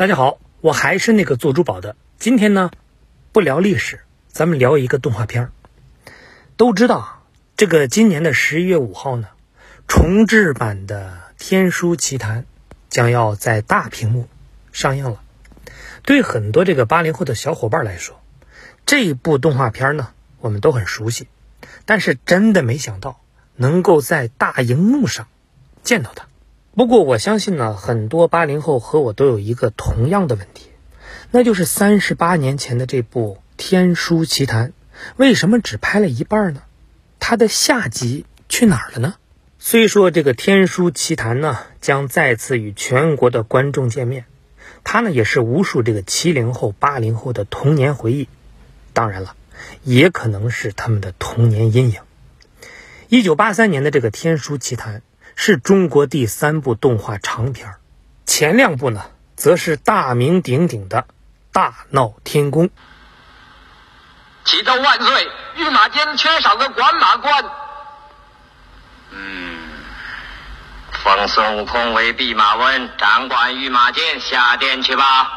大家好，我还是那个做珠宝的。今天呢，不聊历史，咱们聊一个动画片儿。都知道啊，这个今年的十一月五号呢，重制版的《天书奇谭》将要在大屏幕上映了。对很多这个八零后的小伙伴来说，这部动画片呢，我们都很熟悉，但是真的没想到能够在大荧幕上见到它。不过我相信呢，很多八零后和我都有一个同样的问题，那就是三十八年前的这部《天书奇谭》，为什么只拍了一半呢？它的下集去哪儿了呢？虽说这个《天书奇谭》呢将再次与全国的观众见面，它呢也是无数这个七零后、八零后的童年回忆，当然了，也可能是他们的童年阴影。一九八三年的这个《天书奇谭》。是中国第三部动画长片前两部呢，则是大名鼎鼎的《大闹天宫》。启奏万岁，御马监缺少个管马官。嗯，封孙悟空为弼马温，掌管御马监，下殿去吧。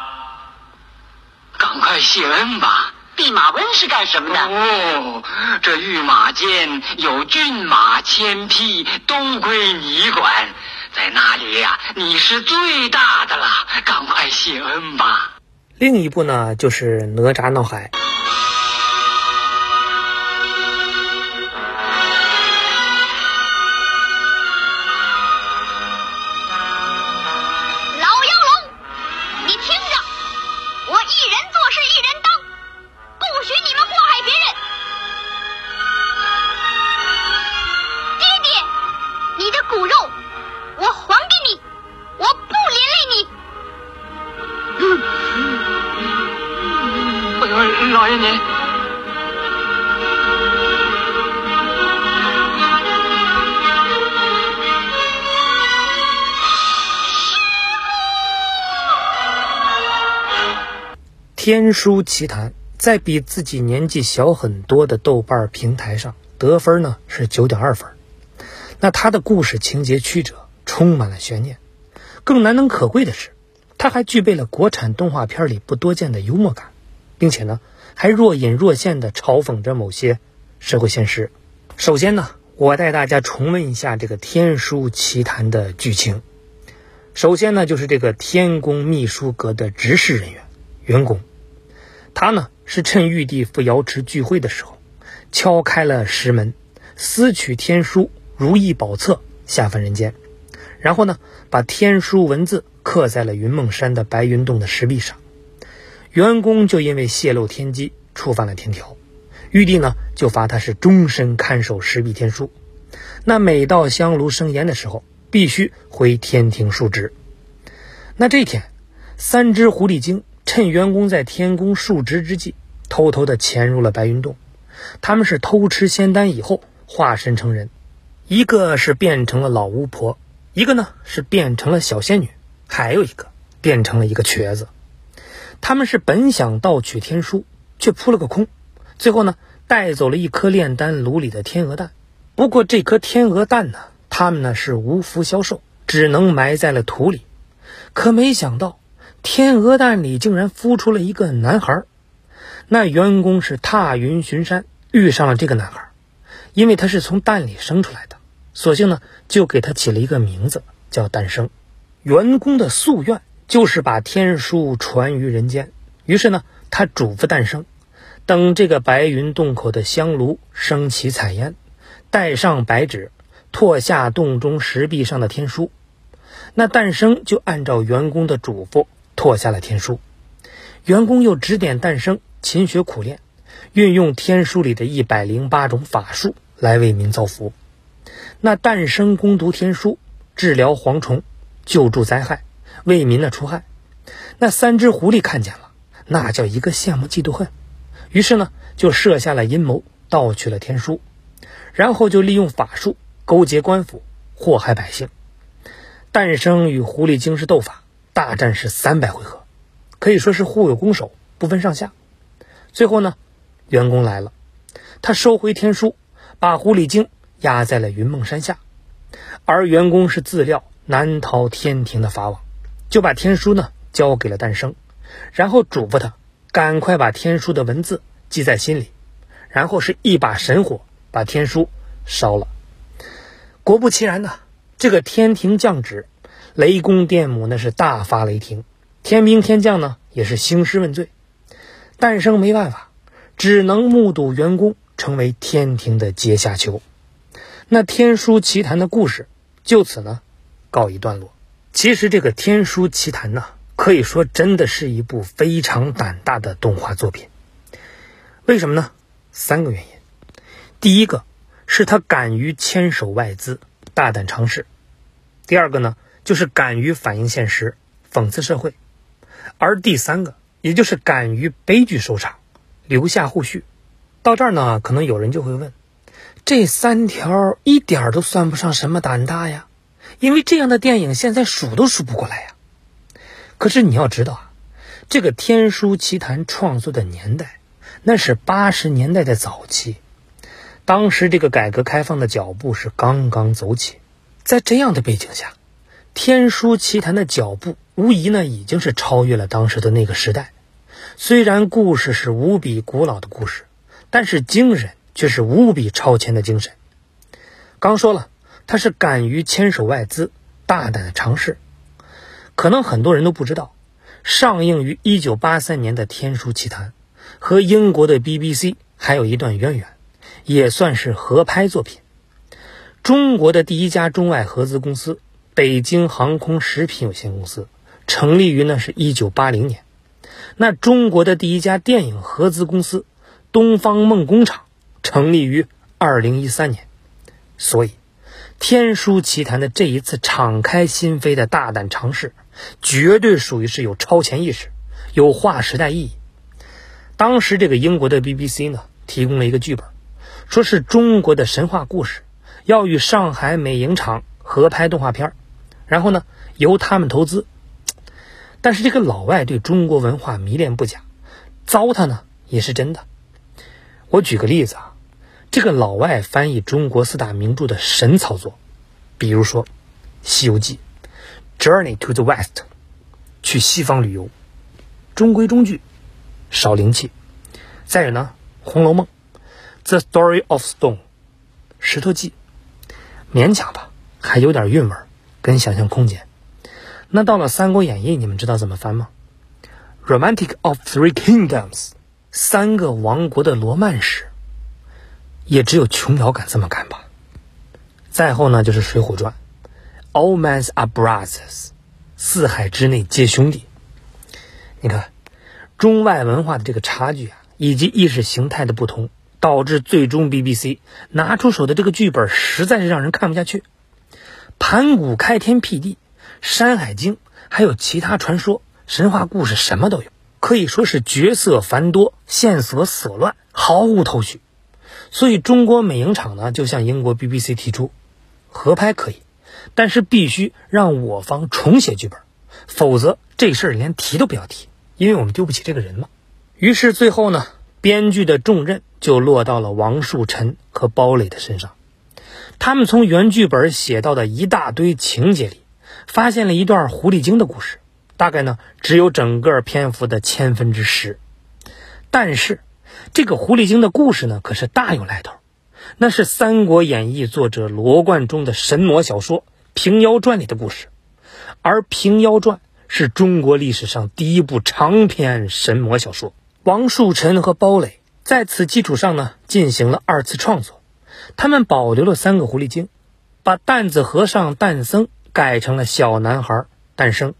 赶快谢恩吧。弼马温是干什么的？哦，这御马监有骏马千匹，都归你管，在那里呀，你是最大的了。赶快谢恩吧。另一部呢，就是《哪吒闹海》。天书奇谭在比自己年纪小很多的豆瓣平台上得分呢是九点二分。那它的故事情节曲折，充满了悬念。更难能可贵的是，它还具备了国产动画片里不多见的幽默感，并且呢。还若隐若现地嘲讽着某些社会现实。首先呢，我带大家重温一下这个《天书奇谭》的剧情。首先呢，就是这个天宫秘书阁的执事人员员工，他呢是趁玉帝赴瑶池聚会的时候，敲开了石门，私取天书如意宝册，下凡人间，然后呢，把天书文字刻在了云梦山的白云洞的石壁上。员工就因为泄露天机触犯了天条，玉帝呢就罚他是终身看守石壁天书。那每到香炉生烟的时候，必须回天庭述职。那这天，三只狐狸精趁员工在天宫述职之际，偷偷的潜入了白云洞。他们是偷吃仙丹以后化身成人，一个是变成了老巫婆，一个呢是变成了小仙女，还有一个变成了一个瘸子。他们是本想盗取天书，却扑了个空，最后呢带走了一颗炼丹炉里的天鹅蛋。不过这颗天鹅蛋呢，他们呢是无福消受，只能埋在了土里。可没想到，天鹅蛋里竟然孵出了一个男孩。那员工是踏云巡山，遇上了这个男孩，因为他是从蛋里生出来的，索性呢就给他起了一个名字，叫诞生。员工的夙愿。就是把天书传于人间。于是呢，他嘱咐诞生，等这个白云洞口的香炉升起彩烟，带上白纸，拓下洞中石壁上的天书。那诞生就按照员工的嘱咐拓下了天书。员工又指点诞生勤学苦练，运用天书里的一百零八种法术来为民造福。那诞生攻读天书，治疗蝗虫，救助灾害。为民呢除害，那三只狐狸看见了，那叫一个羡慕嫉妒恨，于是呢就设下了阴谋，盗取了天书，然后就利用法术勾结官府，祸害百姓。诞生与狐狸精是斗法，大战是三百回合，可以说是互有攻守，不分上下。最后呢，员工来了，他收回天书，把狐狸精压在了云梦山下，而员工是自料难逃天庭的法网。就把天书呢交给了诞生，然后嘱咐他赶快把天书的文字记在心里，然后是一把神火把天书烧了。果不其然呢，这个天庭降旨，雷公电母那是大发雷霆，天兵天将呢也是兴师问罪，诞生没办法，只能目睹员工成为天庭的阶下囚。那天书奇谭的故事就此呢告一段落。其实这个天书奇谭呢，可以说真的是一部非常胆大的动画作品。为什么呢？三个原因。第一个。是他敢于牵手外资，大胆尝试；第二个呢，就是敢于反映现实，讽刺社会；而第三个，也就是敢于悲剧收场，留下后续。到这儿呢，可能有人就会问：这三条一点都算不上什么胆大呀，因为这样的电影现在数都数不过来呀。可是你要知道啊，这个《天书奇谭》创作的年代，那是八十年代的早期。当时这个改革开放的脚步是刚刚走起，在这样的背景下，《天书奇谭》的脚步无疑呢已经是超越了当时的那个时代。虽然故事是无比古老的故事，但是精神却是无比超前的精神。刚说了，他是敢于牵手外资，大胆的尝试。可能很多人都不知道，上映于1983年的《天书奇谭》和英国的 BBC 还有一段渊源。也算是合拍作品。中国的第一家中外合资公司北京航空食品有限公司成立于呢是一九八零年。那中国的第一家电影合资公司东方梦工厂成立于二零一三年。所以，《天书奇谭》的这一次敞开心扉的大胆尝试，绝对属于是有超前意识，有划时代意义。当时这个英国的 BBC 呢提供了一个剧本。说是中国的神话故事，要与上海美影厂合拍动画片然后呢由他们投资。但是这个老外对中国文化迷恋不假，糟蹋呢也是真的。我举个例子啊，这个老外翻译中国四大名著的神操作，比如说《西游记》（Journey to the West），去西方旅游，中规中矩，少灵气。再有呢，《红楼梦》。The Story of Stone，石头记，勉强吧，还有点韵味跟想象空间。那到了《三国演义》，你们知道怎么翻吗？Romantic of Three Kingdoms，三个王国的罗曼史，也只有琼瑶敢这么干吧。再后呢，就是《水浒传》，All men are brothers，四海之内皆兄弟。你看，中外文化的这个差距啊，以及意识形态的不同。导致最终 BBC 拿出手的这个剧本实在是让人看不下去。盘古开天辟地，山海经，还有其他传说、神话故事，什么都有，可以说是角色繁多，线索死乱，毫无头绪。所以中国美影厂呢就向英国 BBC 提出，合拍可以，但是必须让我方重写剧本，否则这事儿连提都不要提，因为我们丢不起这个人嘛。于是最后呢。编剧的重任就落到了王树臣和包磊的身上。他们从原剧本写到的一大堆情节里，发现了一段狐狸精的故事，大概呢只有整个篇幅的千分之十。但是，这个狐狸精的故事呢可是大有来头，那是《三国演义》作者罗贯中的神魔小说《平妖传》里的故事，而《平妖传》是中国历史上第一部长篇神魔小说。王树臣和包磊在此基础上呢，进行了二次创作。他们保留了三个狐狸精，把担子和尚诞生改成了小男孩诞生，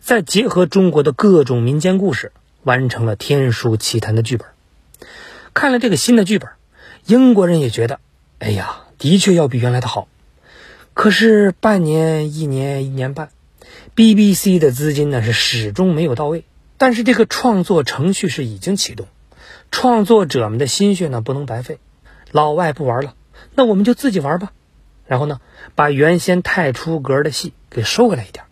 再结合中国的各种民间故事，完成了《天书奇谭》的剧本。看了这个新的剧本，英国人也觉得，哎呀，的确要比原来的好。可是半年、一年、一年半，BBC 的资金呢是始终没有到位。但是这个创作程序是已经启动，创作者们的心血呢不能白费。老外不玩了，那我们就自己玩吧。然后呢，把原先太出格的戏给收回来一点，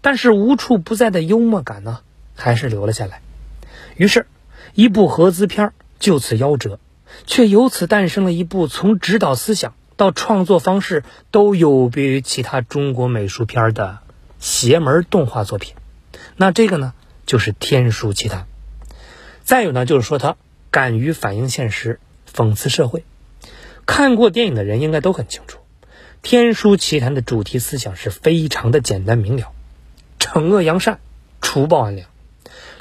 但是无处不在的幽默感呢还是留了下来。于是，一部合资片就此夭折，却由此诞生了一部从指导思想到创作方式都有别于其他中国美术片的邪门动画作品。那这个呢，就是天书奇谭。再有呢，就是说他敢于反映现实，讽刺社会。看过电影的人应该都很清楚，《天书奇谭》的主题思想是非常的简单明了：惩恶扬善，除暴安良。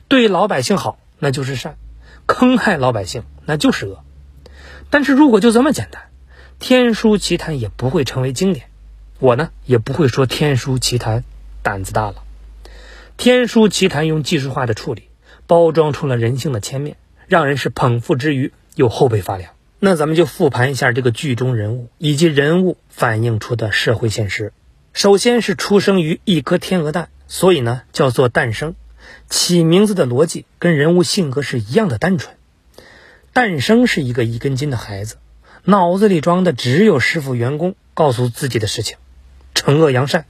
对老百姓好，那就是善；坑害老百姓，那就是恶。但是如果就这么简单，《天书奇谭》也不会成为经典，我呢也不会说《天书奇谭》胆子大了。《天书奇谭》用技术化的处理，包装出了人性的千面，让人是捧腹之余又后背发凉。那咱们就复盘一下这个剧中人物以及人物反映出的社会现实。首先是出生于一颗天鹅蛋，所以呢叫做诞生。起名字的逻辑跟人物性格是一样的单纯。诞生是一个一根筋的孩子，脑子里装的只有师傅员工告诉自己的事情，惩恶扬善。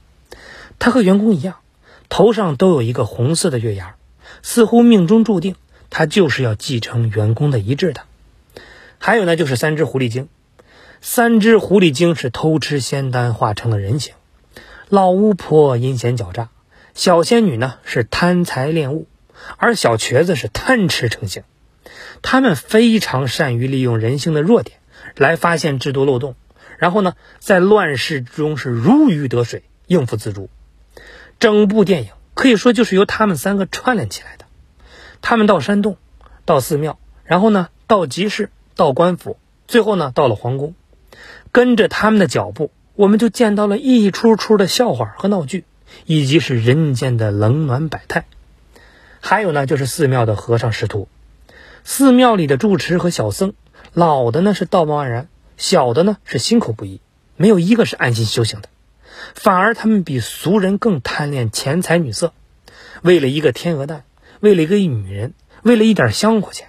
他和员工一样，头上都有一个红色的月牙，似乎命中注定他就是要继承员工的遗志的。还有呢，就是三只狐狸精。三只狐狸精是偷吃仙丹化成了人形，老巫婆阴险狡诈，小仙女呢是贪财恋物，而小瘸子是贪吃成性。他们非常善于利用人性的弱点来发现制度漏洞，然后呢，在乱世之中是如鱼得水，应付自如。整部电影可以说就是由他们三个串联起来的。他们到山洞，到寺庙，然后呢，到集市。到官府，最后呢，到了皇宫，跟着他们的脚步，我们就见到了一出出的笑话和闹剧，以及是人间的冷暖百态。还有呢，就是寺庙的和尚师徒，寺庙里的住持和小僧，老的呢是道貌岸然，小的呢是心口不一，没有一个是安心修行的，反而他们比俗人更贪恋钱财女色，为了一个天鹅蛋，为了一个女人，为了一点香火钱。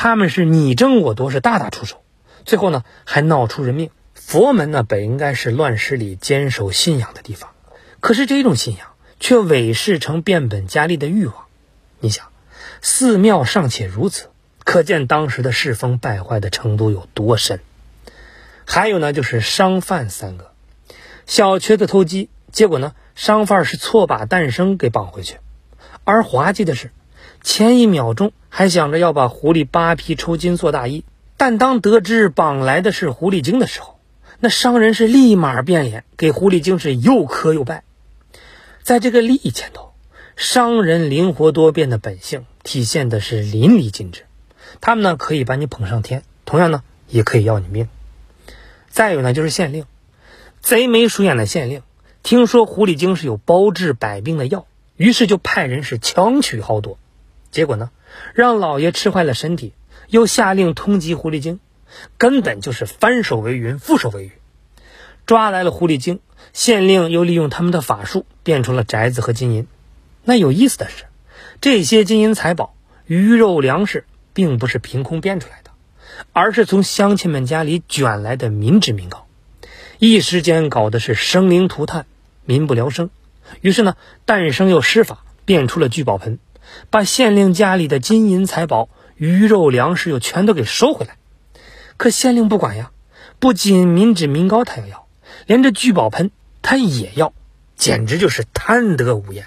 他们是你争我夺，是大打出手，最后呢还闹出人命。佛门呢本应该是乱世里坚守信仰的地方，可是这种信仰却伪饰成变本加厉的欲望。你想，寺庙尚且如此，可见当时的世风败坏的程度有多深。还有呢，就是商贩三个，小瘸子偷鸡，结果呢商贩是错把诞生给绑回去，而滑稽的是。前一秒钟还想着要把狐狸扒皮抽筋做大衣，但当得知绑来的是狐狸精的时候，那商人是立马变脸，给狐狸精是又磕又拜。在这个利益前头，商人灵活多变的本性体现的是淋漓尽致。他们呢可以把你捧上天，同样呢也可以要你命。再有呢就是县令，贼眉鼠眼的县令，听说狐狸精是有包治百病的药，于是就派人是强取豪夺。结果呢，让老爷吃坏了身体，又下令通缉狐狸精，根本就是翻手为云，覆手为雨。抓来了狐狸精，县令又利用他们的法术变出了宅子和金银。那有意思的是，这些金银财宝、鱼肉粮食，并不是凭空变出来的，而是从乡亲们家里卷来的民脂民膏。一时间搞的是生灵涂炭，民不聊生。于是呢，诞生又施法，变出了聚宝盆。把县令家里的金银财宝、鱼肉粮食又全都给收回来，可县令不管呀，不仅民脂民膏他也要，连这聚宝盆他也要，简直就是贪得无厌。